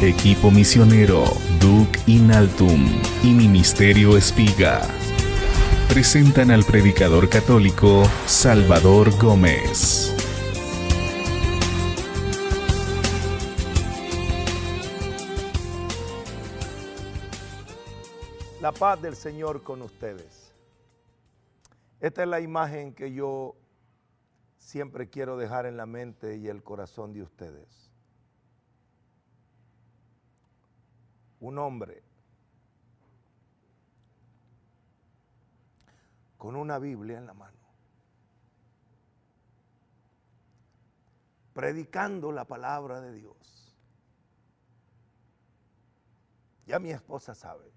Equipo Misionero, Duc Inaltum y Ministerio Espiga presentan al predicador católico Salvador Gómez. La paz del Señor con ustedes. Esta es la imagen que yo siempre quiero dejar en la mente y el corazón de ustedes. Un hombre con una Biblia en la mano, predicando la palabra de Dios. Ya mi esposa sabe.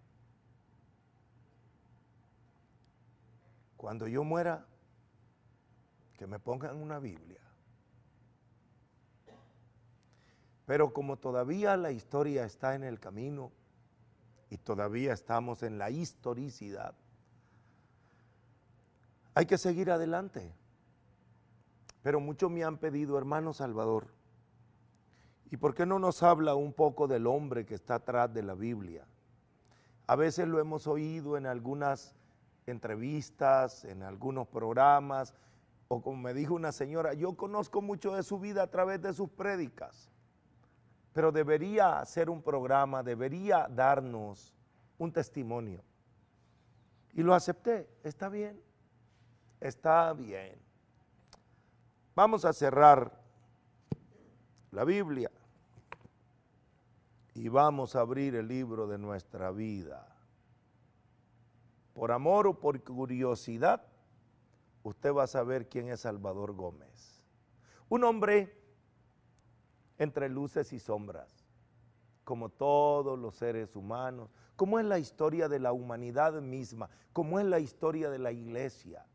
Cuando yo muera, que me pongan una Biblia. Pero como todavía la historia está en el camino y todavía estamos en la historicidad, hay que seguir adelante. Pero muchos me han pedido, hermano Salvador, ¿y por qué no nos habla un poco del hombre que está atrás de la Biblia? A veces lo hemos oído en algunas entrevistas, en algunos programas, o como me dijo una señora, yo conozco mucho de su vida a través de sus prédicas pero debería ser un programa, debería darnos un testimonio. Y lo acepté, está bien, está bien. Vamos a cerrar la Biblia y vamos a abrir el libro de nuestra vida. Por amor o por curiosidad, usted va a saber quién es Salvador Gómez. Un hombre entre luces y sombras, como todos los seres humanos, como es la historia de la humanidad misma, como es la historia de la iglesia.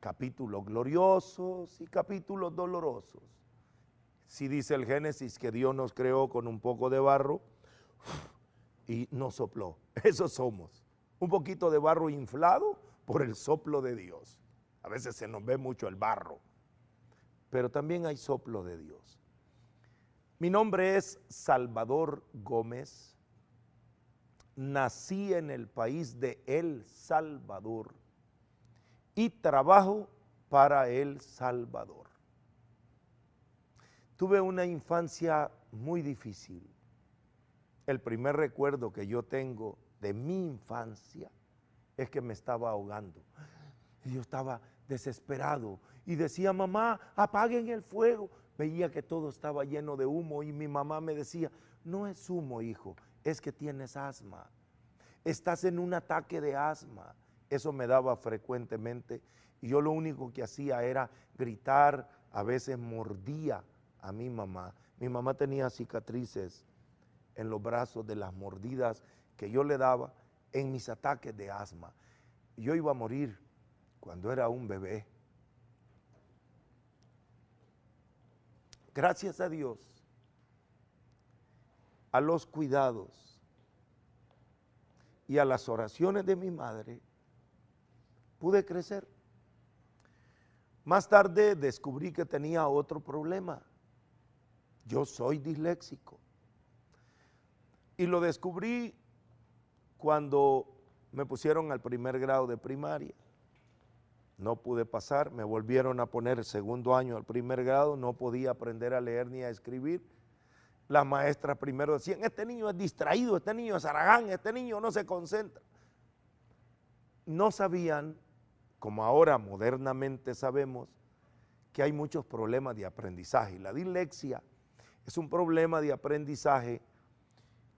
Capítulos gloriosos y capítulos dolorosos. Si dice el Génesis que Dios nos creó con un poco de barro y nos sopló, eso somos. Un poquito de barro inflado por el soplo de Dios. A veces se nos ve mucho el barro, pero también hay soplo de Dios. Mi nombre es Salvador Gómez. Nací en el país de El Salvador y trabajo para El Salvador. Tuve una infancia muy difícil. El primer recuerdo que yo tengo de mi infancia es que me estaba ahogando. Y yo estaba desesperado y decía, mamá, apaguen el fuego, veía que todo estaba lleno de humo y mi mamá me decía, no es humo, hijo, es que tienes asma. Estás en un ataque de asma. Eso me daba frecuentemente y yo lo único que hacía era gritar, a veces mordía a mi mamá. Mi mamá tenía cicatrices en los brazos de las mordidas que yo le daba en mis ataques de asma. Yo iba a morir cuando era un bebé. Gracias a Dios, a los cuidados y a las oraciones de mi madre, pude crecer. Más tarde descubrí que tenía otro problema. Yo soy disléxico. Y lo descubrí cuando me pusieron al primer grado de primaria no pude pasar, me volvieron a poner el segundo año al primer grado, no podía aprender a leer ni a escribir. Las maestras primero decían, este niño es distraído, este niño es aragán, este niño no se concentra. No sabían, como ahora modernamente sabemos, que hay muchos problemas de aprendizaje. La dislexia es un problema de aprendizaje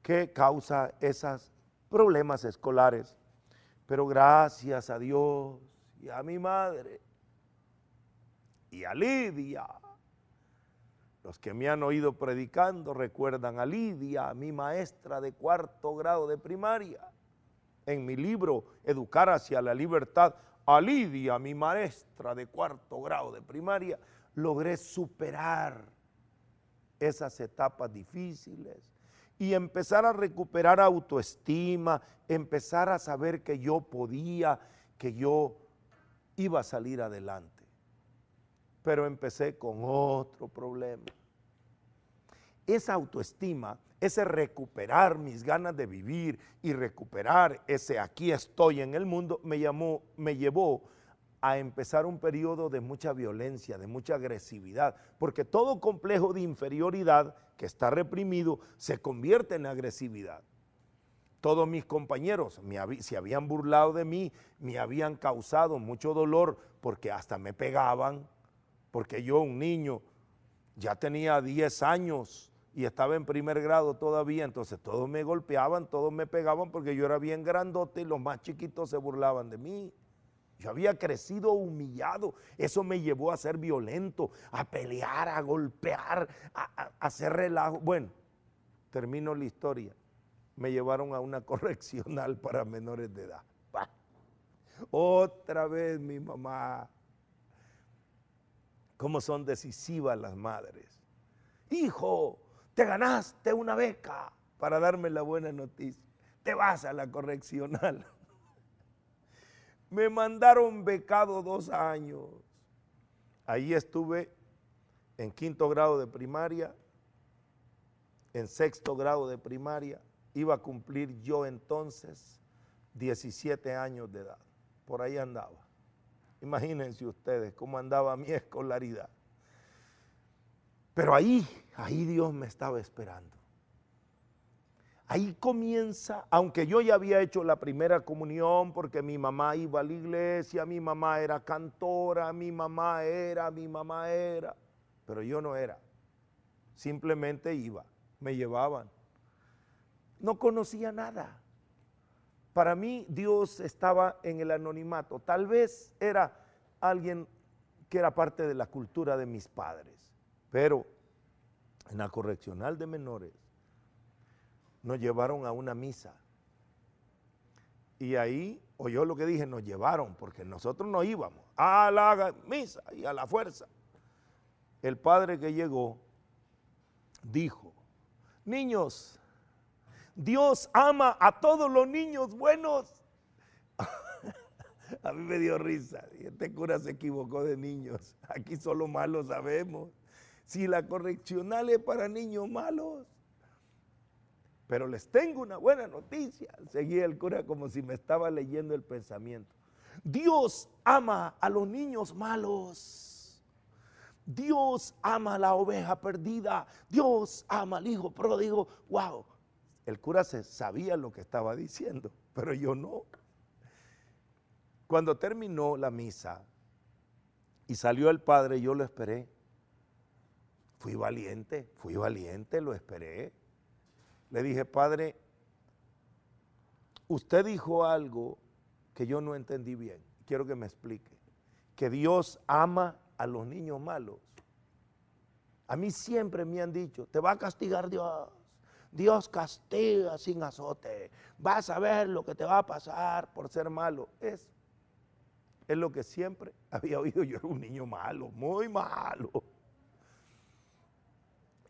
que causa esos problemas escolares. Pero gracias a Dios, y a mi madre y a Lidia. Los que me han oído predicando recuerdan a Lidia, mi maestra de cuarto grado de primaria. En mi libro Educar hacia la libertad, a Lidia, mi maestra de cuarto grado de primaria, logré superar esas etapas difíciles y empezar a recuperar autoestima, empezar a saber que yo podía, que yo iba a salir adelante. Pero empecé con otro problema. esa autoestima, ese recuperar mis ganas de vivir y recuperar ese aquí estoy en el mundo, me, llamó, me llevó a empezar un periodo de mucha violencia, de mucha agresividad, porque todo complejo de inferioridad que está reprimido se convierte en agresividad. Todos mis compañeros se habían burlado de mí, me habían causado mucho dolor porque hasta me pegaban, porque yo, un niño, ya tenía 10 años y estaba en primer grado todavía, entonces todos me golpeaban, todos me pegaban porque yo era bien grandote y los más chiquitos se burlaban de mí. Yo había crecido humillado. Eso me llevó a ser violento, a pelear, a golpear, a, hacer relajo. Bueno, termino la historia. Me llevaron a una correccional para menores de edad. Otra vez mi mamá. Cómo son decisivas las madres. Hijo, te ganaste una beca para darme la buena noticia. Te vas a la correccional. Me mandaron becado dos años. Ahí estuve en quinto grado de primaria, en sexto grado de primaria. Iba a cumplir yo entonces 17 años de edad. Por ahí andaba. Imagínense ustedes cómo andaba mi escolaridad. Pero ahí, ahí Dios me estaba esperando. Ahí comienza, aunque yo ya había hecho la primera comunión porque mi mamá iba a la iglesia, mi mamá era cantora, mi mamá era, mi mamá era, pero yo no era. Simplemente iba, me llevaban. No conocía nada. Para mí Dios estaba en el anonimato. Tal vez era alguien que era parte de la cultura de mis padres, pero en la correccional de menores nos llevaron a una misa. Y ahí, oyó lo que dije, nos llevaron, porque nosotros no íbamos a la misa y a la fuerza. El padre que llegó dijo, niños, Dios ama a todos los niños buenos. a mí me dio risa. Este cura se equivocó de niños. Aquí solo malos sabemos. Si la correccional es para niños malos. Pero les tengo una buena noticia. Seguía el cura como si me estaba leyendo el pensamiento. Dios ama a los niños malos. Dios ama a la oveja perdida. Dios ama al hijo pródigo. Wow. El cura se sabía lo que estaba diciendo, pero yo no. Cuando terminó la misa y salió el padre, yo lo esperé. Fui valiente, fui valiente, lo esperé le dije, Padre, usted dijo algo que yo no entendí bien. Quiero que me explique. Que Dios ama a los niños malos. A mí siempre me han dicho, te va a castigar Dios. Dios castiga sin azote. Vas a ver lo que te va a pasar por ser malo. Es, es lo que siempre había oído. Yo era un niño malo, muy malo.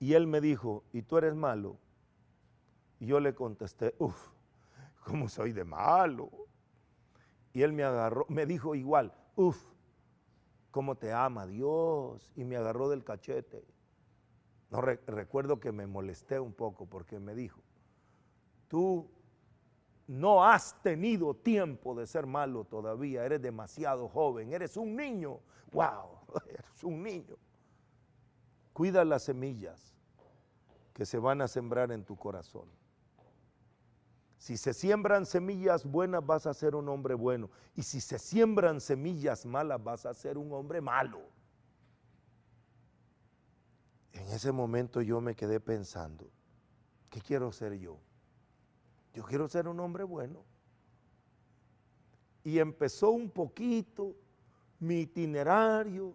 Y él me dijo, ¿y tú eres malo? Y yo le contesté, uff, ¿cómo soy de malo? Y él me agarró, me dijo igual, uff, ¿cómo te ama Dios? Y me agarró del cachete. No recuerdo que me molesté un poco porque me dijo, tú no has tenido tiempo de ser malo todavía, eres demasiado joven, eres un niño, wow, eres un niño. Cuida las semillas que se van a sembrar en tu corazón. Si se siembran semillas buenas vas a ser un hombre bueno. Y si se siembran semillas malas vas a ser un hombre malo. En ese momento yo me quedé pensando, ¿qué quiero ser yo? Yo quiero ser un hombre bueno. Y empezó un poquito mi itinerario,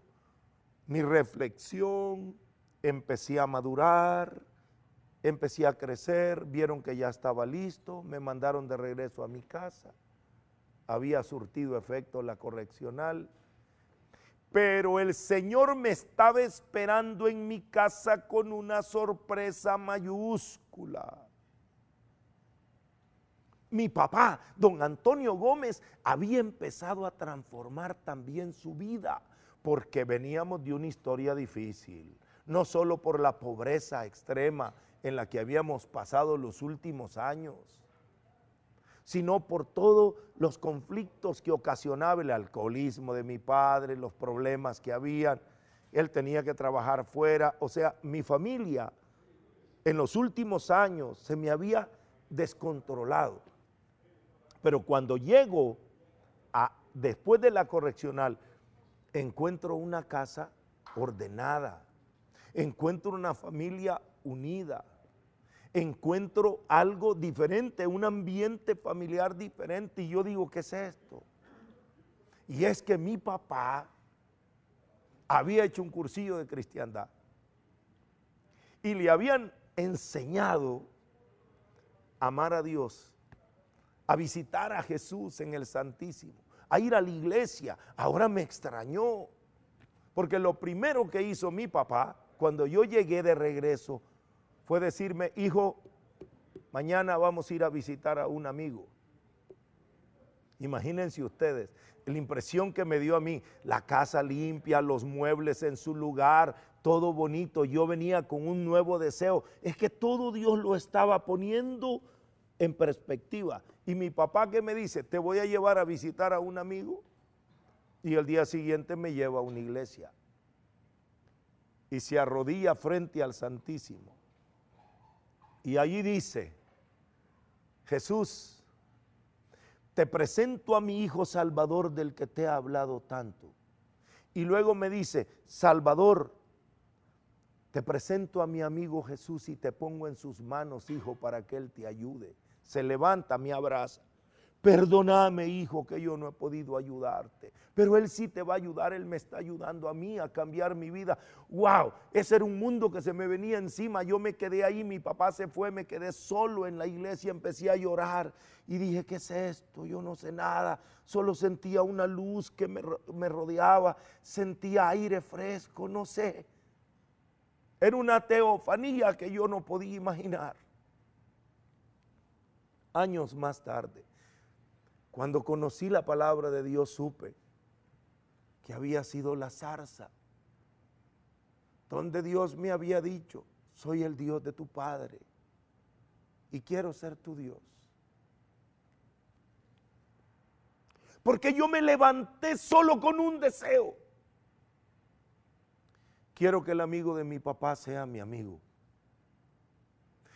mi reflexión, empecé a madurar, empecé a crecer, vieron que ya estaba listo, me mandaron de regreso a mi casa, había surtido efecto la correccional, pero el Señor me estaba esperando en mi casa con una sorpresa mayúscula. Mi papá, don Antonio Gómez, había empezado a transformar también su vida, porque veníamos de una historia difícil no solo por la pobreza extrema en la que habíamos pasado los últimos años, sino por todos los conflictos que ocasionaba el alcoholismo de mi padre, los problemas que habían. Él tenía que trabajar fuera, o sea, mi familia en los últimos años se me había descontrolado. Pero cuando llego a, después de la correccional, encuentro una casa ordenada, encuentro una familia unida, encuentro algo diferente, un ambiente familiar diferente. Y yo digo, ¿qué es esto? Y es que mi papá había hecho un cursillo de cristiandad y le habían enseñado a amar a Dios, a visitar a Jesús en el Santísimo, a ir a la iglesia. Ahora me extrañó, porque lo primero que hizo mi papá cuando yo llegué de regreso fue decirme, hijo, mañana vamos a ir a visitar a un amigo. Imagínense ustedes la impresión que me dio a mí, la casa limpia, los muebles en su lugar, todo bonito. Yo venía con un nuevo deseo. Es que todo Dios lo estaba poniendo en perspectiva. Y mi papá que me dice, te voy a llevar a visitar a un amigo. Y el día siguiente me lleva a una iglesia. Y se arrodilla frente al Santísimo. Y allí dice, Jesús, te presento a mi Hijo Salvador del que te he hablado tanto. Y luego me dice, Salvador, te presento a mi amigo Jesús y te pongo en sus manos, hijo, para que Él te ayude. Se levanta, me abraza. Perdóname, hijo, que yo no he podido ayudarte. Pero Él sí te va a ayudar, Él me está ayudando a mí a cambiar mi vida. ¡Wow! Ese era un mundo que se me venía encima. Yo me quedé ahí, mi papá se fue, me quedé solo en la iglesia, empecé a llorar y dije, ¿qué es esto? Yo no sé nada. Solo sentía una luz que me, me rodeaba, sentía aire fresco, no sé. Era una teofanía que yo no podía imaginar. Años más tarde cuando conocí la palabra de Dios supe que había sido la zarza, donde Dios me había dicho, soy el Dios de tu Padre y quiero ser tu Dios. Porque yo me levanté solo con un deseo. Quiero que el amigo de mi papá sea mi amigo.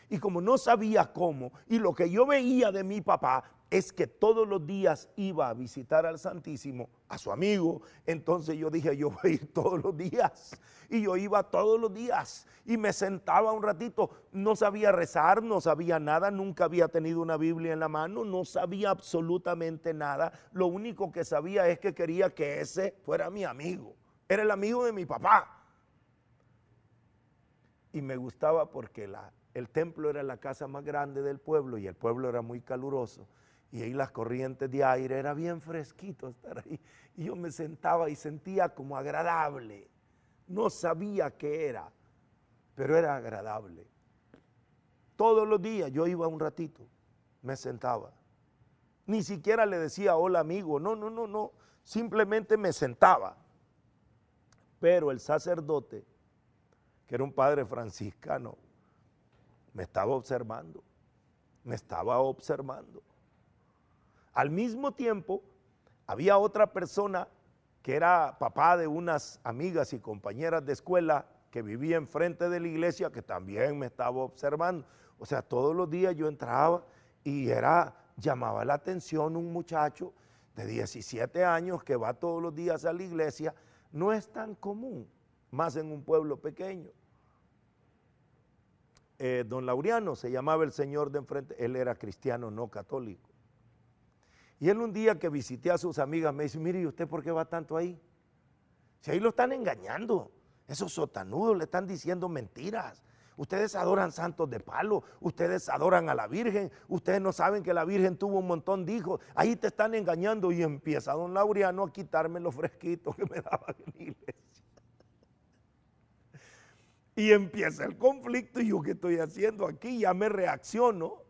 Y como no sabía cómo, y lo que yo veía de mi papá es que todos los días iba a visitar al Santísimo, a su amigo. Entonces yo dije, yo voy a ir todos los días. Y yo iba todos los días y me sentaba un ratito. No sabía rezar, no sabía nada, nunca había tenido una Biblia en la mano, no sabía absolutamente nada. Lo único que sabía es que quería que ese fuera mi amigo. Era el amigo de mi papá. Y me gustaba porque el templo era la casa más grande del pueblo y el pueblo era muy caluroso y ahí las corrientes de aire, era bien fresquito estar ahí. Y yo me sentaba y sentía como agradable. No sabía qué era, pero era agradable. Todos los días yo iba un ratito, me sentaba. Ni siquiera le decía hola amigo, no, no, no, no, simplemente me sentaba. Pero el sacerdote, que era un padre franciscano, me estaba observando, me estaba observando. Al mismo tiempo, había otra persona que era papá de unas amigas y compañeras de escuela que vivía enfrente de la iglesia que también me estaba observando. O sea, todos los días yo entraba y era, llamaba la atención un muchacho de 17 años que va todos los días a la iglesia. No es tan común, más en un pueblo pequeño. Eh, don Laureano se llamaba el señor de enfrente, él era cristiano no católico. Y él un día que visité a sus amigas me dice, mire, ¿y usted por qué va tanto ahí? Si ahí lo están engañando, esos sotanudos le están diciendo mentiras. Ustedes adoran santos de palo, ustedes adoran a la Virgen, ustedes no saben que la Virgen tuvo un montón de hijos, ahí te están engañando y empieza don Laureano a quitarme los fresquitos que me daban en la iglesia. Y empieza el conflicto y yo qué estoy haciendo aquí, ya me reacciono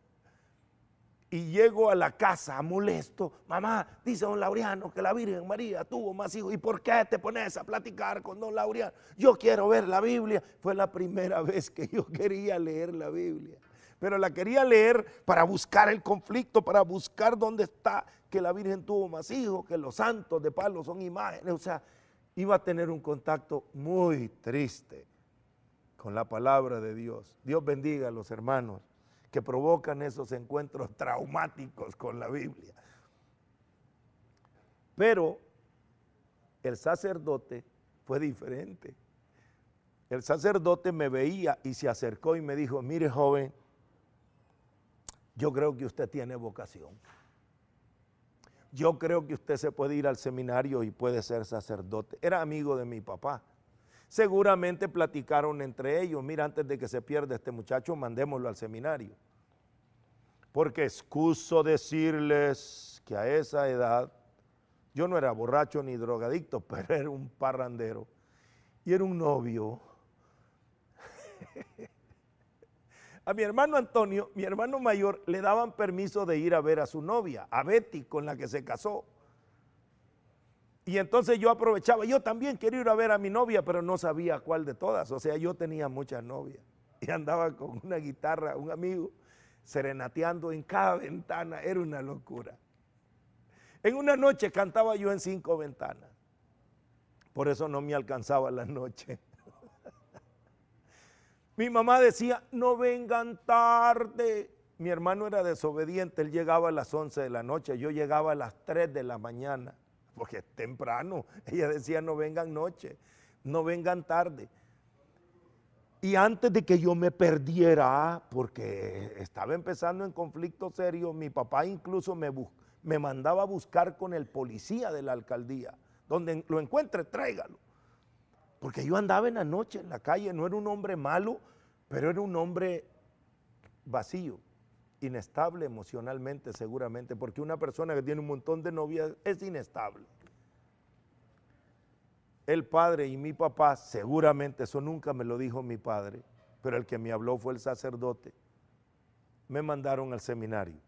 y llego a la casa molesto, mamá, dice don Laureano que la Virgen María tuvo más hijos. ¿Y por qué te pones a platicar con don Laureano? Yo quiero ver la Biblia. Fue la primera vez que yo quería leer la Biblia. Pero la quería leer para buscar el conflicto, para buscar dónde está que la Virgen tuvo más hijos, que los santos de palo son imágenes. O sea, iba a tener un contacto muy triste con la palabra de Dios. Dios bendiga a los hermanos que provocan esos encuentros traumáticos con la Biblia. Pero el sacerdote fue diferente. El sacerdote me veía y se acercó y me dijo, mire joven, yo creo que usted tiene vocación. Yo creo que usted se puede ir al seminario y puede ser sacerdote. Era amigo de mi papá. Seguramente platicaron entre ellos, mira, antes de que se pierda este muchacho, mandémoslo al seminario. Porque excuso decirles que a esa edad yo no era borracho ni drogadicto, pero era un parrandero. Y era un novio. a mi hermano Antonio, mi hermano mayor, le daban permiso de ir a ver a su novia, a Betty, con la que se casó. Y entonces yo aprovechaba, yo también quería ir a ver a mi novia, pero no sabía cuál de todas. O sea, yo tenía muchas novias. Y andaba con una guitarra, un amigo, serenateando en cada ventana. Era una locura. En una noche cantaba yo en cinco ventanas. Por eso no me alcanzaba la noche. Mi mamá decía, no vengan tarde. Mi hermano era desobediente, él llegaba a las 11 de la noche, yo llegaba a las 3 de la mañana porque es temprano. Ella decía, no vengan noche, no vengan tarde. Y antes de que yo me perdiera, porque estaba empezando en conflicto serio, mi papá incluso me, me mandaba a buscar con el policía de la alcaldía. Donde lo encuentre, tráigalo. Porque yo andaba en la noche en la calle, no era un hombre malo, pero era un hombre vacío inestable emocionalmente seguramente, porque una persona que tiene un montón de novias es inestable. El padre y mi papá, seguramente, eso nunca me lo dijo mi padre, pero el que me habló fue el sacerdote, me mandaron al seminario.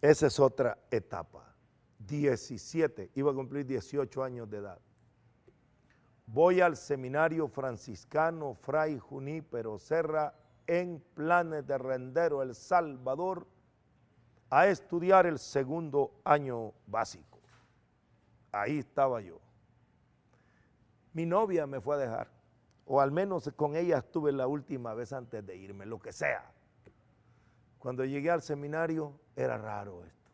Esa es otra etapa. 17, iba a cumplir 18 años de edad. Voy al seminario franciscano Fray Junípero Serra en Planes de Rendero, El Salvador, a estudiar el segundo año básico. Ahí estaba yo. Mi novia me fue a dejar, o al menos con ella estuve la última vez antes de irme, lo que sea. Cuando llegué al seminario era raro esto.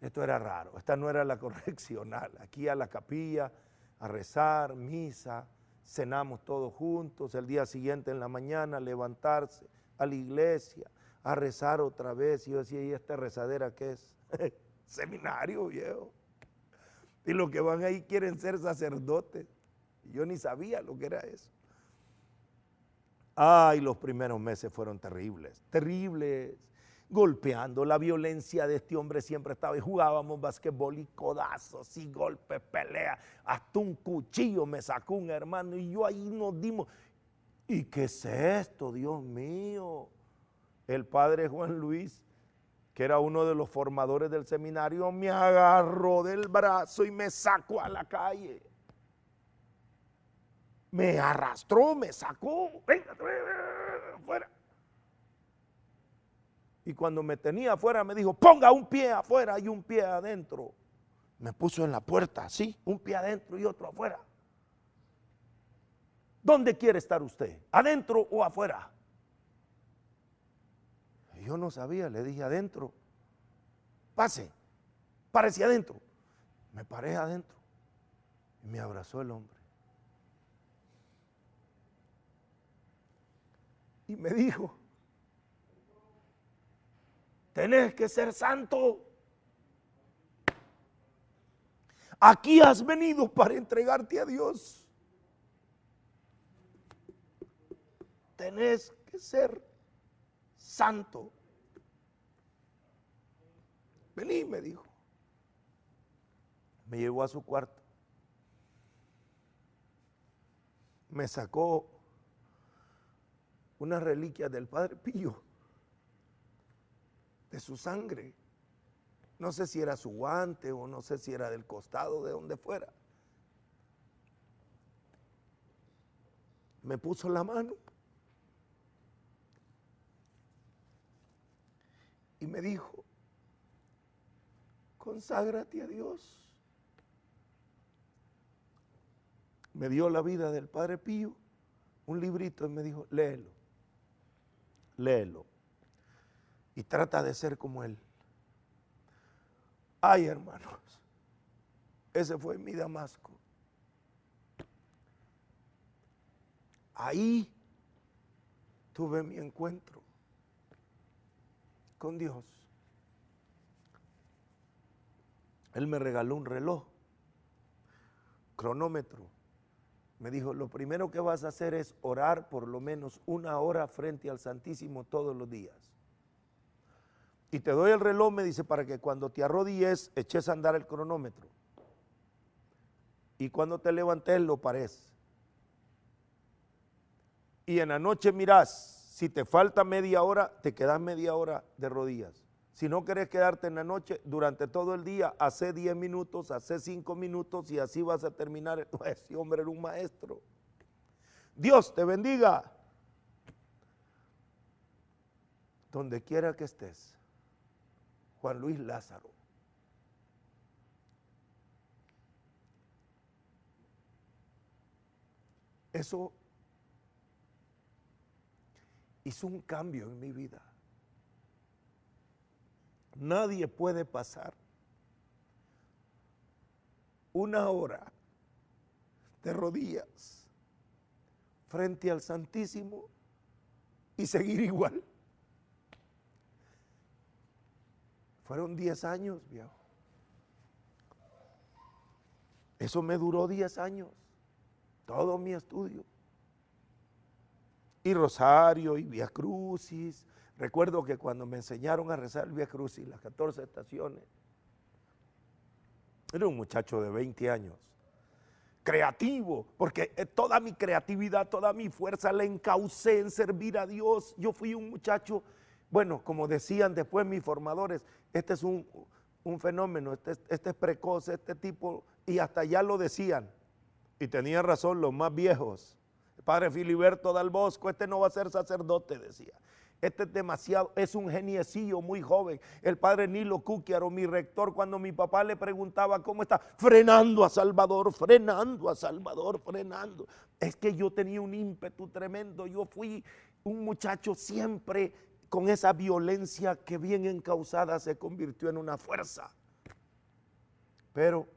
Esto era raro, esta no era la correccional. Aquí a la capilla, a rezar, misa, cenamos todos juntos, el día siguiente en la mañana levantarse a la iglesia, a rezar otra vez. Y yo decía, ¿y esta rezadera qué es? Seminario viejo. Y los que van ahí quieren ser sacerdotes. Yo ni sabía lo que era eso. Ay, los primeros meses fueron terribles, terribles golpeando. La violencia de este hombre siempre estaba y jugábamos basquetbol y codazos y golpes, pelea. Hasta un cuchillo me sacó un hermano y yo ahí nos dimos. ¿Y qué es esto, Dios mío? El padre Juan Luis, que era uno de los formadores del seminario, me agarró del brazo y me sacó a la calle. Me arrastró, me sacó. Venga, fuera. Y cuando me tenía afuera me dijo, ponga un pie afuera y un pie adentro. Me puso en la puerta, así, un pie adentro y otro afuera. ¿Dónde quiere estar usted? ¿Adentro o afuera? Yo no sabía, le dije adentro. Pase, párese adentro. Me paré adentro y me abrazó el hombre. Y me dijo, tenés que ser santo. Aquí has venido para entregarte a Dios. Tenés que ser santo. Vení, me dijo. Me llevó a su cuarto. Me sacó una reliquia del Padre Pío de su sangre. No sé si era su guante o no sé si era del costado, de donde fuera. Me puso la mano y me dijo, conságrate a Dios. Me dio la vida del Padre Pío, un librito y me dijo, léelo, léelo y trata de ser como Él. Ay, hermanos, ese fue mi Damasco. Ahí tuve mi encuentro con Dios. Él me regaló un reloj, cronómetro. Me dijo, lo primero que vas a hacer es orar por lo menos una hora frente al Santísimo todos los días. Y te doy el reloj, me dice, para que cuando te arrodilles eches a andar el cronómetro. Y cuando te levantes lo pares. Y en la noche mirás, si te falta media hora, te quedas media hora de rodillas. Si no querés quedarte en la noche, durante todo el día, hace 10 minutos, hace 5 minutos y así vas a terminar. Ese hombre era un maestro. Dios te bendiga. Donde quiera que estés. Juan Luis Lázaro. Eso hizo un cambio en mi vida. Nadie puede pasar una hora de rodillas frente al Santísimo y seguir igual. Fueron 10 años, viejo. Eso me duró 10 años, todo mi estudio. Y Rosario y Via Crucis. Recuerdo que cuando me enseñaron a rezar el Via Crucis, las 14 estaciones, era un muchacho de 20 años, creativo, porque eh, toda mi creatividad, toda mi fuerza la encaucé en servir a Dios. Yo fui un muchacho bueno, como decían después mis formadores, este es un, fenómeno, este, este, es precoz, este tipo, y hasta ya lo decían, y tenían razón los más viejos. El padre Filiberto Dal Bosco, este no va a ser sacerdote, decía. Este es demasiado, es un geniecillo muy joven. El padre Nilo Cúquiaro, mi rector, cuando mi papá le preguntaba cómo está, frenando a Salvador, frenando a Salvador, frenando. Es que yo tenía un ímpetu tremendo. Yo fui un muchacho siempre con esa violencia que bien encausada se convirtió en una fuerza. Pero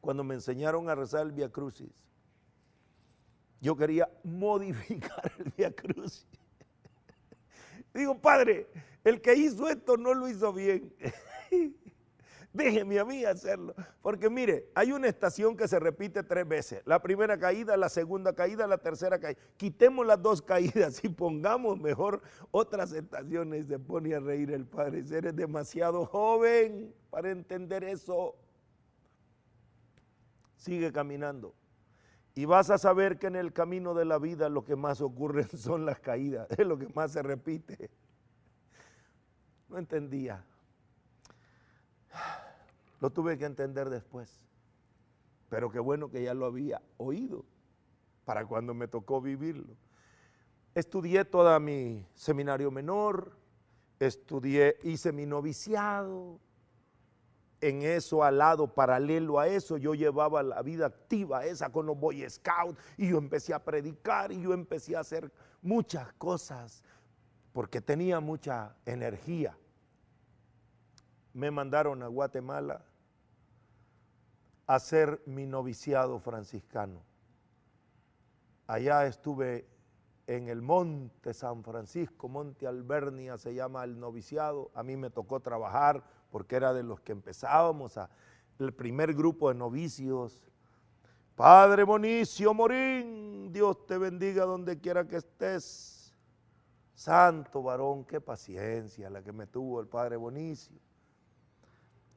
cuando me enseñaron a rezar el Via Crucis, yo quería modificar el Via Crucis. Digo, padre, el que hizo esto no lo hizo bien. Déjeme a mí hacerlo. Porque mire, hay una estación que se repite tres veces. La primera caída, la segunda caída, la tercera caída. Quitemos las dos caídas y pongamos mejor otras estaciones. Se pone a reír el padre. Eres demasiado joven para entender eso. Sigue caminando. Y vas a saber que en el camino de la vida lo que más ocurre son las caídas. Es lo que más se repite. No entendía. Lo tuve que entender después. Pero qué bueno que ya lo había oído para cuando me tocó vivirlo. Estudié toda mi seminario menor, estudié, hice mi noviciado. En eso, al lado, paralelo a eso, yo llevaba la vida activa esa con los Boy Scouts y yo empecé a predicar y yo empecé a hacer muchas cosas porque tenía mucha energía me mandaron a Guatemala a hacer mi noviciado franciscano. Allá estuve en el Monte San Francisco, Monte Albernia se llama el noviciado. A mí me tocó trabajar porque era de los que empezábamos a, el primer grupo de novicios. Padre Bonicio Morín, Dios te bendiga donde quiera que estés. Santo varón, qué paciencia la que me tuvo el Padre Bonicio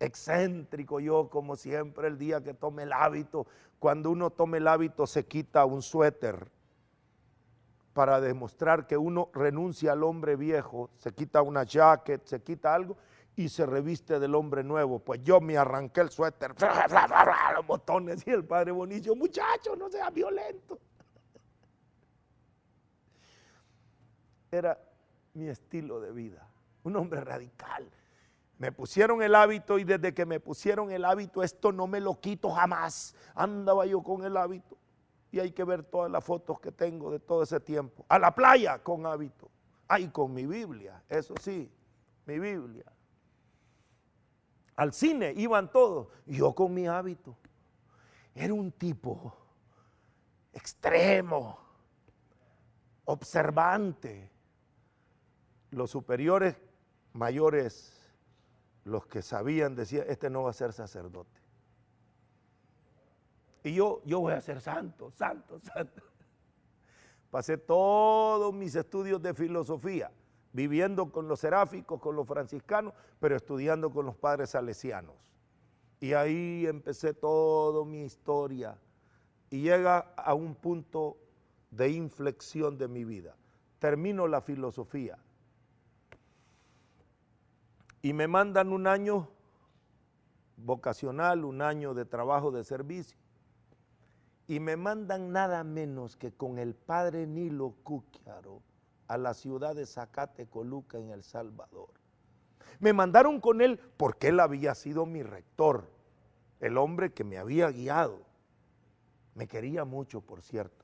excéntrico yo como siempre el día que tome el hábito. Cuando uno tome el hábito se quita un suéter para demostrar que uno renuncia al hombre viejo, se quita una jacket, se quita algo y se reviste del hombre nuevo. Pues yo me arranqué el suéter, los botones y el padre Bonicio, muchacho, no sea violento. Era mi estilo de vida, un hombre radical. Me pusieron el hábito y desde que me pusieron el hábito, esto no me lo quito jamás. Andaba yo con el hábito y hay que ver todas las fotos que tengo de todo ese tiempo. A la playa con hábito. Ay, con mi Biblia, eso sí, mi Biblia. Al cine iban todos, yo con mi hábito. Era un tipo extremo, observante. Los superiores mayores los que sabían decían, este no va a ser sacerdote. Y yo, yo voy a ser santo, santo, santo. Pasé todos mis estudios de filosofía, viviendo con los seráficos, con los franciscanos, pero estudiando con los padres salesianos. Y ahí empecé toda mi historia. Y llega a un punto de inflexión de mi vida. Termino la filosofía y me mandan un año vocacional, un año de trabajo de servicio, y me mandan nada menos que con el padre Nilo Cúquiaro a la ciudad de Zacatecoluca en El Salvador. Me mandaron con él porque él había sido mi rector, el hombre que me había guiado. Me quería mucho, por cierto.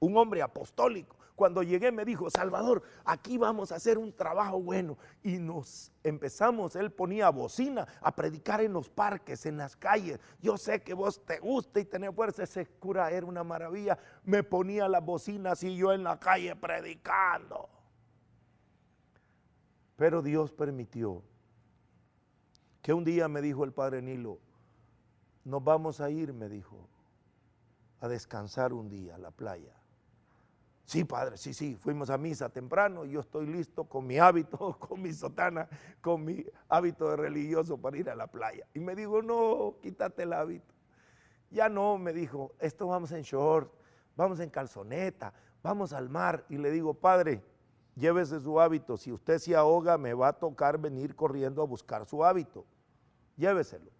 Un hombre apostólico, cuando llegué me dijo, Salvador, aquí vamos a hacer un trabajo bueno. Y nos empezamos, él ponía bocina a predicar en los parques, en las calles. Yo sé que vos te gusta y tenés fuerza, ese cura era una maravilla. Me ponía las bocinas y yo en la calle predicando. Pero Dios permitió que un día me dijo el padre Nilo, nos vamos a ir, me dijo, a descansar un día a la playa. Sí, padre, sí, sí, fuimos a misa temprano, yo estoy listo con mi hábito, con mi sotana, con mi hábito de religioso para ir a la playa. Y me dijo, no, quítate el hábito. Ya no, me dijo, esto vamos en short, vamos en calzoneta, vamos al mar. Y le digo, padre, llévese su hábito, si usted se ahoga me va a tocar venir corriendo a buscar su hábito. Lléveselo.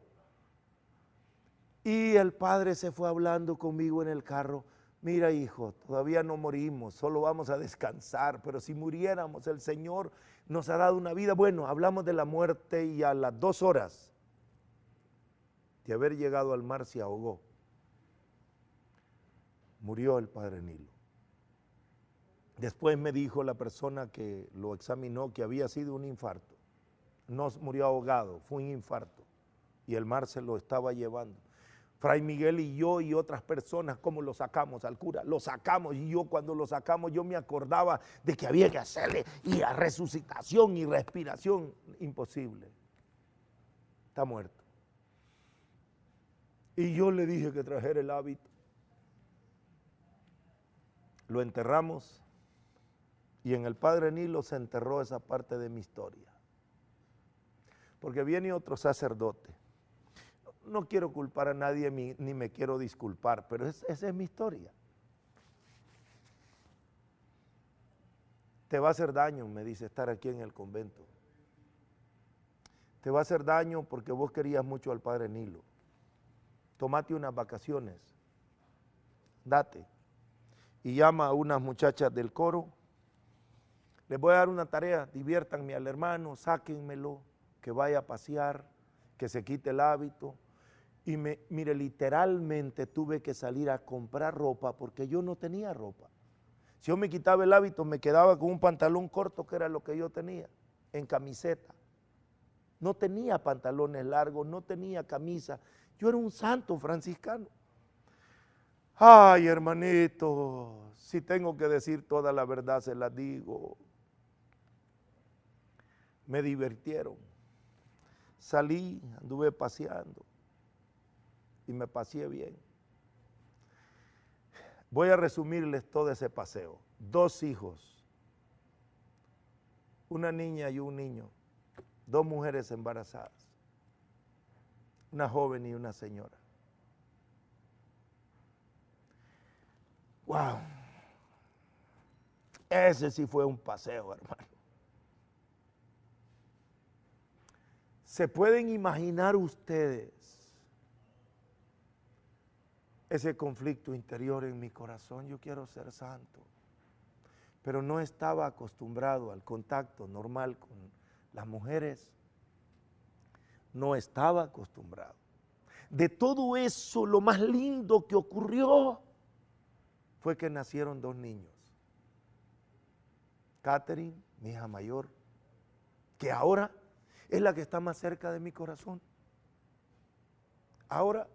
Y el padre se fue hablando conmigo en el carro mira hijo, todavía no morimos, solo vamos a descansar, pero si muriéramos, el Señor nos ha dado una vida. Bueno, hablamos de la muerte y a las dos horas de haber llegado al mar se ahogó. Murió el padre Nilo. Después me dijo la persona que lo examinó que había sido un infarto. No murió ahogado, fue un infarto. Y el mar se lo estaba llevando. Fray Miguel y yo y otras personas, ¿cómo lo sacamos al cura? Lo sacamos y yo cuando lo sacamos yo me acordaba de que había que hacerle y a resucitación y respiración. Imposible. Está muerto. Y yo le dije que trajera el hábito. Lo enterramos y en el Padre Nilo se enterró esa parte de mi historia. Porque viene otro sacerdote no quiero culpar a nadie ni me quiero disculpar, pero esa es mi historia. Te va a hacer daño, me dice, estar aquí en el convento. Te va a hacer daño porque vos querías mucho al Padre Nilo. Tomate unas vacaciones, date. Y llama a unas muchachas del coro. Les voy a dar una tarea, diviértanme al hermano, sáquenmelo, que vaya a pasear, que se quite el hábito, y me, mire, literalmente tuve que salir a comprar ropa porque yo no tenía ropa. Si yo me quitaba el hábito, me quedaba con un pantalón corto, que era lo que yo tenía, en camiseta. No tenía pantalones largos, no tenía camisa. Yo era un santo franciscano. Ay, hermanito, si tengo que decir toda la verdad, se la digo. Me divirtieron. Salí, anduve paseando y me pasé bien. Voy a resumirles todo ese paseo. Dos hijos, una niña y un niño, dos mujeres embarazadas, una joven y una señora. ¡Wow! Ese sí fue un paseo, hermano. ¿Se pueden imaginar ustedes ese conflicto interior en mi corazón? Yo quiero ser santo, pero no estaba acostumbrado al contacto normal con las mujeres. No estaba acostumbrado. De todo eso, lo más lindo que ocurrió fue que nacieron dos niños. Catherine, mi hija mayor, que ahora es la que está más cerca de mi corazón. Ahora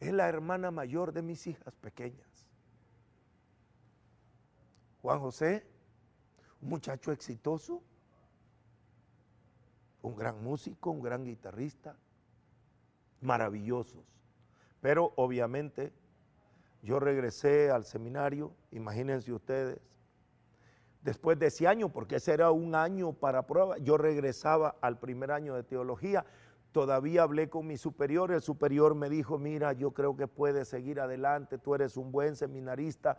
es la hermana mayor de mis hijas pequeñas. Juan José, un muchacho exitoso, un gran músico, un gran guitarrista, maravillosos. Pero obviamente yo regresé al seminario, imagínense ustedes, después de ese año, porque ese era un año para prueba, yo regresaba al primer año de teología, todavía hablé con mi superior, el superior me dijo, mira, yo creo que puedes seguir adelante, tú eres un buen seminarista.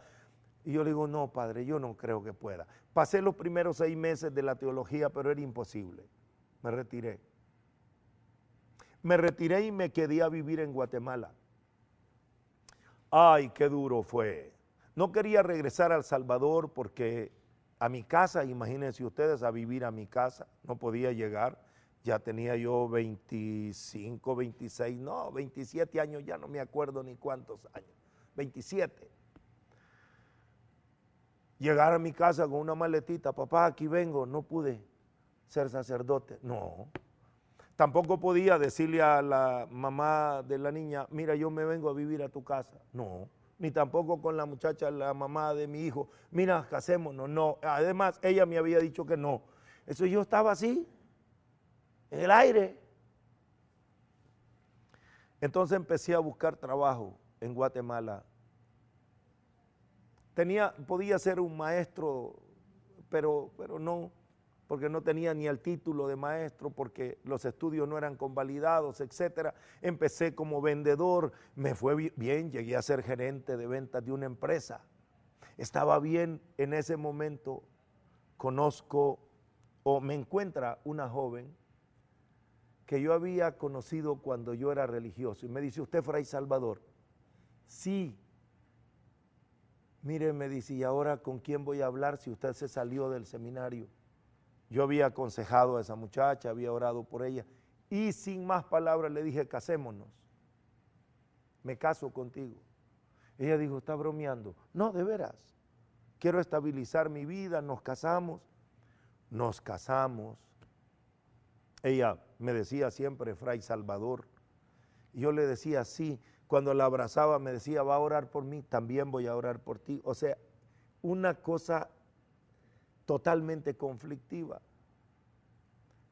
Y yo le digo, no, padre, yo no creo que pueda. Pasé los primeros seis meses de la teología, pero era imposible. Me retiré. Me retiré y me quedé a vivir en Guatemala. Ay, qué duro fue. No quería regresar al Salvador porque a mi casa, imagínense ustedes, a vivir a mi casa, no podía llegar. Ya tenía yo 25, 26, no, 27 años, ya no me acuerdo ni cuántos años, 27. Llegar a mi casa con una maletita, papá, aquí vengo, no pude ser sacerdote. No. Tampoco podía decirle a la mamá de la niña, mira, yo me vengo a vivir a tu casa. No ni tampoco con la muchacha, la mamá de mi hijo, mira, casémonos, no. Además, ella me había dicho que no. Eso yo estaba así, en el aire. Entonces empecé a buscar trabajo en Guatemala. Tenía, podía ser un maestro, pero, pero no, porque no tenía ni el título de maestro, porque los estudios no eran convalidados, etc. Empecé como vendedor, me fue bien, llegué a ser gerente de ventas de una empresa. Estaba bien en ese momento, conozco o me encuentra una joven que yo había conocido cuando yo era religioso y me dice, ¿usted Fray Salvador? Sí. Mire, me dice, ¿y ahora con quién voy a hablar si usted se salió del seminario? Yo había aconsejado a esa muchacha, había orado por ella y sin más palabras le dije, casémonos, me caso contigo. Ella dijo, está bromeando. No, de veras, quiero estabilizar mi vida, nos casamos, nos casamos. Ella me decía siempre, Fray Salvador. Yo le decía, sí, cuando la abrazaba me decía, va a orar por mí, también voy a orar por ti. O sea, una cosa totalmente conflictiva.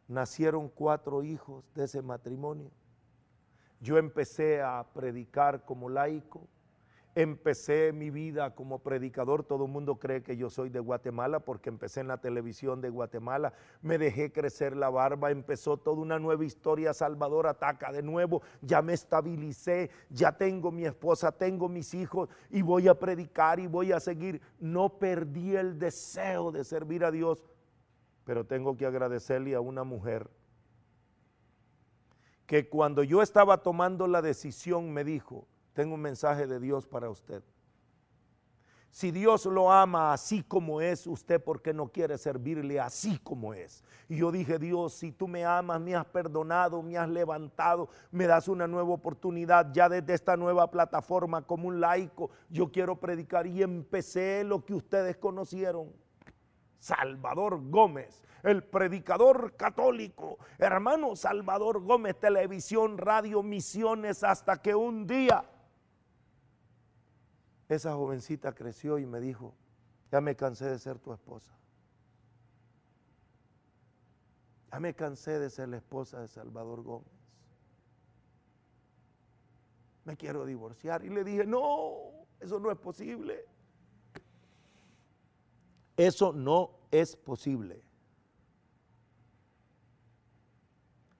Nacieron cuatro hijos de ese matrimonio. Yo empecé a predicar como laico, empecé mi vida como predicador, todo el mundo cree que yo soy de Guatemala porque empecé en la televisión de Guatemala, me dejé crecer la barba, empezó toda una nueva historia, Salvador ataca de nuevo, ya me estabilicé, ya tengo mi esposa, tengo mis hijos y voy a predicar y voy a seguir. No perdí el deseo de servir a Dios, pero tengo que agradecerle a una mujer que cuando yo estaba tomando la decisión me dijo, tengo un mensaje de Dios para usted. Si Dios lo ama así como es, usted por qué no quiere servirle así como es. Y yo dije, Dios, si tú me amas, me has perdonado, me has levantado, me das una nueva oportunidad ya desde esta nueva plataforma como un laico, yo quiero predicar y empecé lo que ustedes conocieron. Salvador Gómez, el predicador católico, hermano Salvador Gómez, televisión, radio, misiones, hasta que un día esa jovencita creció y me dijo, ya me cansé de ser tu esposa. Ya me cansé de ser la esposa de Salvador Gómez. Me quiero divorciar. Y le dije, no, eso no es posible. Eso no es posible.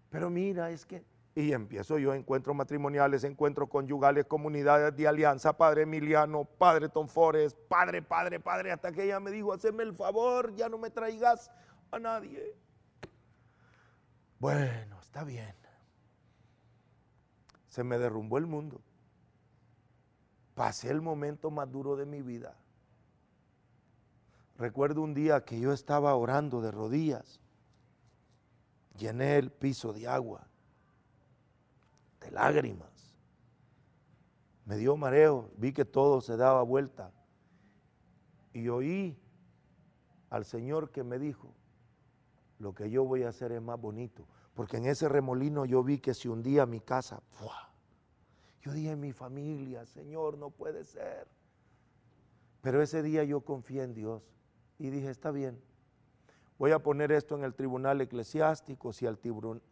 Pero mira, es que Y empiezo yo, encuentros matrimoniales, encuentros conyugales, comunidades de alianza, Padre Emiliano, Padre Tonfores, Padre, Padre, Padre, hasta que ella me dijo, haceme el favor, ya no me traigas a nadie. Bueno, está bien. Se me derrumbó el mundo. Pasé el momento más duro de mi vida. Recuerdo un día que yo estaba orando de rodillas. Llené el piso de agua, lágrimas. Me dio mareo, vi que todo se daba vuelta. Y oí al Señor que me dijo, lo que yo voy a hacer es más bonito. Porque en ese remolino yo vi que se hundía mi casa. Yo dije, mi familia, Señor, no puede ser. Pero ese día yo confié en Dios y dije, está bien, voy a poner esto en el tribunal eclesiástico. Si el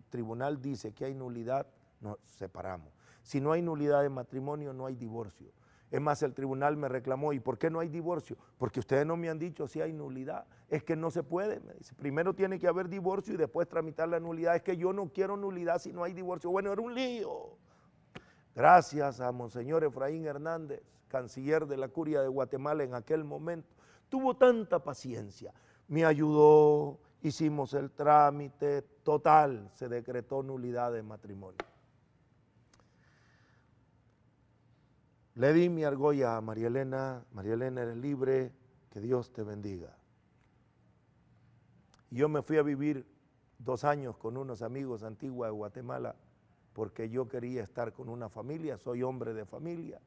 tribunal dice que hay nulidad, nos separamos. Si no hay nulidad de matrimonio, no hay divorcio. Es más, el tribunal me reclamó, ¿y por qué no hay divorcio? Porque ustedes no me han dicho si hay nulidad. Es que no se puede. Primero tiene que haber divorcio y después tramitar la nulidad. Es que yo no quiero nulidad si no hay divorcio. Bueno, era un lío. Gracias a Monseñor Efraín Hernández, canciller de la Curia de Guatemala en aquel momento. Tuvo tanta paciencia. Me ayudó, hicimos el trámite, total, se decretó nulidad de matrimonio. Le di mi argolla a María Elena, María Elena eres libre, que Dios te bendiga. yo me fui a vivir dos años con unos amigos antiguos de Guatemala porque yo quería estar con una familia, soy hombre de familia.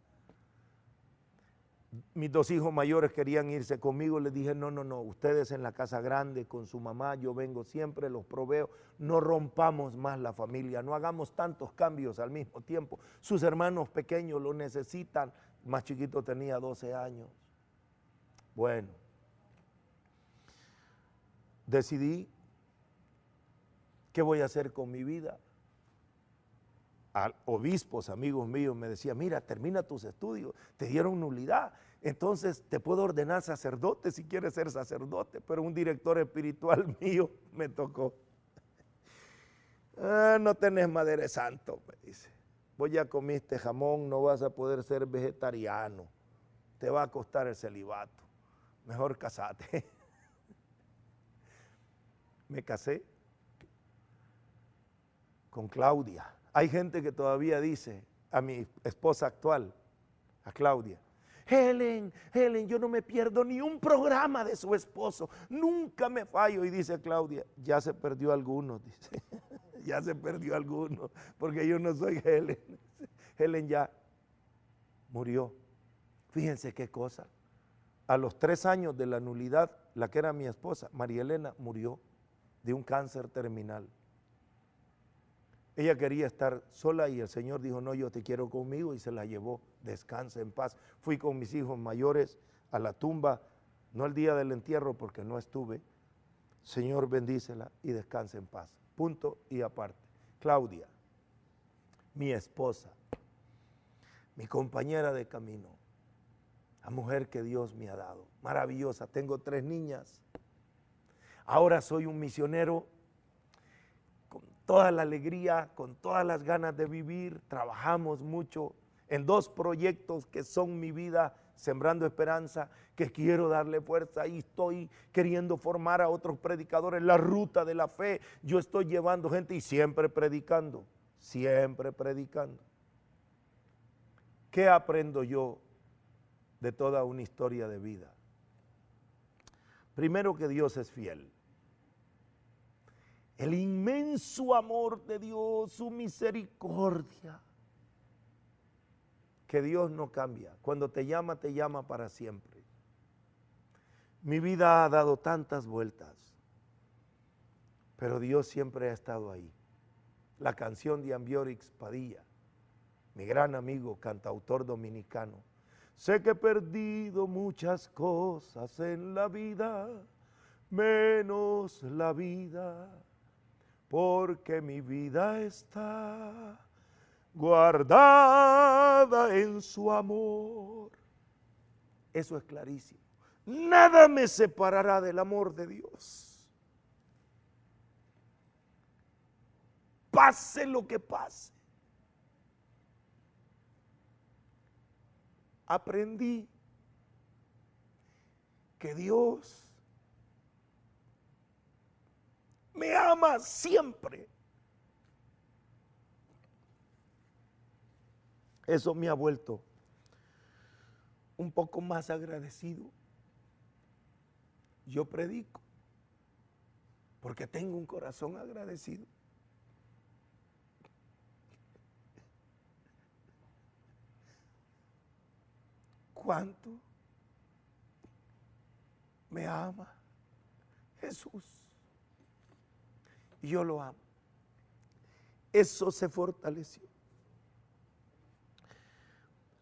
Mis dos hijos mayores querían irse conmigo, les dije, no, no, no, ustedes en la casa grande con su mamá, yo vengo siempre, los proveo, no rompamos más la familia, no hagamos tantos cambios al mismo tiempo. Sus hermanos pequeños lo necesitan, más chiquito tenía 12 años. Bueno, decidí qué voy a hacer con mi vida. A obispos, amigos míos, me decían, mira, termina tus estudios, te dieron nulidad, entonces te puedo ordenar sacerdote si quieres ser sacerdote, pero un director espiritual mío me tocó. Ah, no tenés madre santo, me dice. Vos ya comiste jamón, no vas a poder ser vegetariano. Te va a costar el celibato. Mejor casate. me casé con Claudia. Hay gente que todavía dice a mi esposa actual, a Claudia, Helen, Helen, yo no me pierdo ni un programa de su esposo, nunca me fallo. Y dice Claudia, ya se perdió alguno, dice, ya se perdió alguno, porque yo no soy Helen. Helen ya murió. Fíjense qué cosa. A los tres años de la nulidad, la que era mi esposa, María Elena, murió de un cáncer terminal. Ella quería estar sola y el Señor dijo, no, yo te quiero conmigo y se la llevó, descansa en paz. Fui con mis hijos mayores a la tumba, no el día del entierro porque no estuve. Señor, bendícela y descansa en paz. Punto y aparte. Claudia, mi esposa, mi compañera de camino, la mujer que Dios me ha dado, maravillosa. Tengo tres niñas. Ahora soy un misionero toda la alegría, con todas las ganas de vivir. Trabajamos mucho en dos proyectos que son mi vida, Sembrando Esperanza, que quiero darle fuerza y estoy queriendo formar a otros predicadores. La ruta de la fe, yo estoy llevando gente y siempre predicando, siempre predicando. ¿Qué aprendo yo de toda una historia de vida? Primero que Dios es fiel el inmenso amor de Dios, su misericordia. Que Dios no cambia. Cuando te llama, te llama para siempre. Mi vida ha dado tantas vueltas, pero Dios siempre ha estado ahí. La canción de Ambiorix Padilla, mi gran amigo, cantautor dominicano. Sé que he perdido muchas cosas en la vida, menos la vida porque mi vida está guardada en su amor. Eso es clarísimo. Nada me separará del amor de Dios. pase lo que pase. Aprendí que Dios me ama siempre. Eso me ha vuelto un poco más agradecido. Yo predico porque tengo un corazón agradecido. ¿Cuánto me ama Jesús? Yo lo amo. Eso se fortaleció.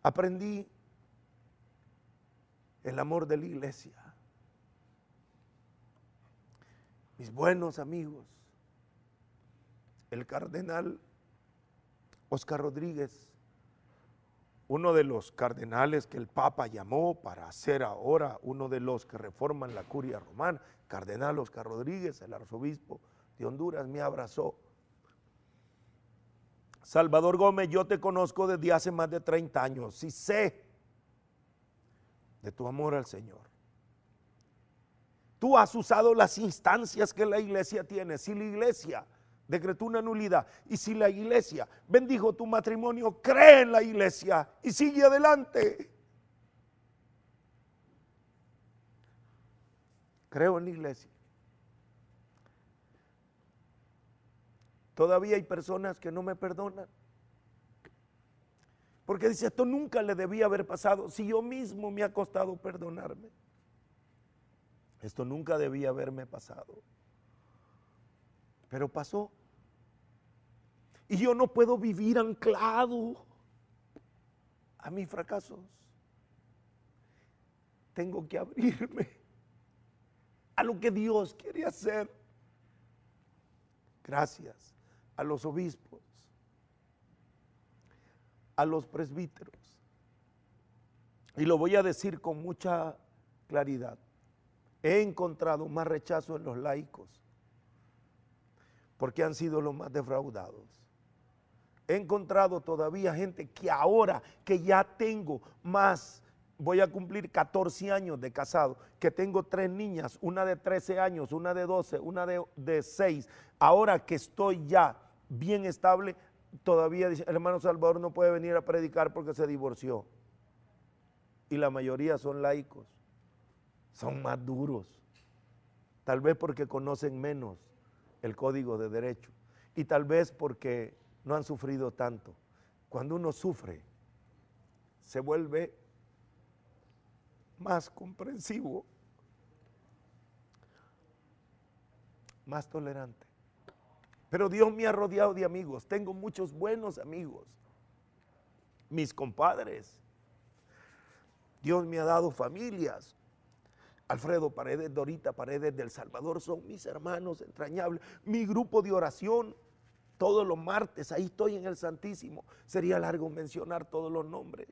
Aprendí el amor de la iglesia. Mis buenos amigos, el cardenal Oscar Rodríguez, uno de los cardenales que el Papa llamó para ser ahora uno de los que reforman la curia romana, cardenal Oscar Rodríguez, el arzobispo de Honduras, me abrazó. Salvador Gómez, yo te conozco desde hace más de 30 años y sé de tu amor al Señor. Tú has usado las instancias que la iglesia tiene. Si la iglesia decretó una nulidad y si la iglesia bendijo tu matrimonio, cree en la iglesia y sigue adelante. Creo en la iglesia. Todavía hay personas que no me perdonan. Porque dice, esto nunca le debía haber pasado si yo mismo me ha costado perdonarme. Esto nunca debía haberme pasado. Pero pasó. Y yo no puedo vivir anclado a mis fracasos. Tengo que abrirme a lo que Dios quiere hacer. Gracias a los obispos a los presbíteros. Y lo voy a decir con mucha claridad. He encontrado más rechazo en los laicos, porque han sido los más defraudados. He encontrado todavía gente que ahora que ya tengo más, voy a cumplir 14 años de casado, que tengo tres niñas, una de 13 años, una de 12, una de, de 6, ahora que estoy ya bien estable, todavía dice, el hermano Salvador no puede venir a predicar porque se divorció. Y la mayoría son laicos, son más duros, tal vez porque conocen menos el código de derecho y tal vez porque no han sufrido tanto. Cuando uno sufre, se vuelve más comprensivo, más tolerante. Pero Dios me ha rodeado de amigos. Tengo muchos buenos amigos. Mis compadres. Dios me ha dado familias. Alfredo Paredes, Dorita Paredes del Salvador son mis hermanos entrañables. Mi grupo de oración, todos los martes, ahí estoy en el Santísimo. Sería largo mencionar todos los nombres.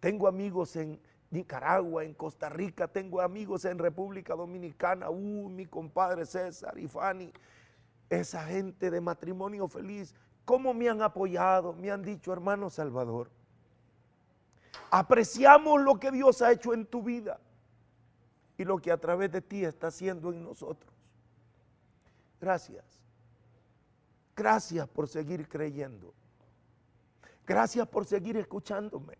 Tengo amigos en Nicaragua, en Costa Rica, tengo amigos en República Dominicana. Uh, mi compadre César y Fanny esa gente de matrimonio feliz, cómo me han apoyado, me han dicho, hermano Salvador, apreciamos lo que Dios ha hecho en tu vida y lo que a través de ti está haciendo en nosotros. Gracias. Gracias por seguir creyendo. Gracias por seguir escuchándome.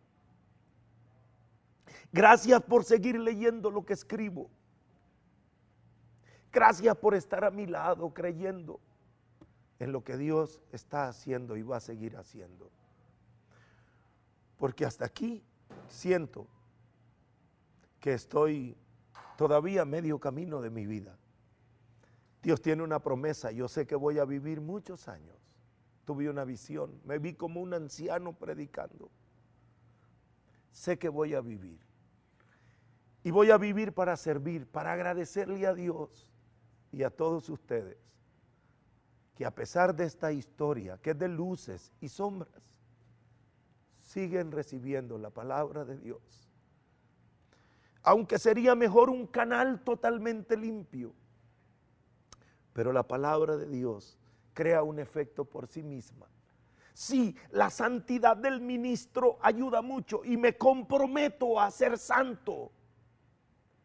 Gracias por seguir leyendo lo que escribo. Gracias por estar a mi lado creyendo en lo que Dios está haciendo y va a seguir haciendo. Porque hasta aquí siento que estoy todavía medio camino de mi vida. Dios tiene una promesa, yo sé que voy a vivir muchos años. Tuve una visión, me vi como un anciano predicando. Sé que voy a vivir. Y voy a vivir para servir, para agradecerle a Dios y a todos ustedes que a pesar de esta historia, que es de luces y sombras, siguen recibiendo la palabra de Dios. Aunque sería mejor un canal totalmente limpio, pero la palabra de Dios crea un efecto por sí misma. Sí, la santidad del ministro ayuda mucho y me comprometo a ser santo.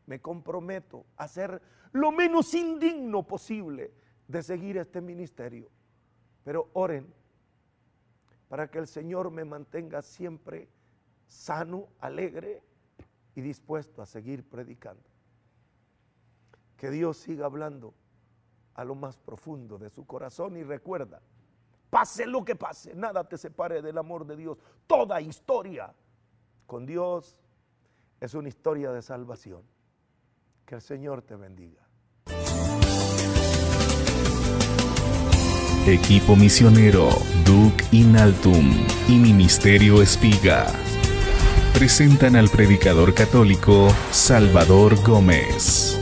Me comprometo a ser lo menos indigno posible de seguir este ministerio. Pero oren para que el Señor me mantenga siempre sano, alegre y dispuesto a seguir predicando. Que Dios siga hablando a lo más profundo de su corazón y recuerda, pase lo que pase, nada te separe del amor de Dios. Toda historia con Dios es una historia de salvación. Que el Señor te bendiga. Equipo misionero Duc Inaltum y Ministerio Espiga presentan al predicador católico Salvador Gómez.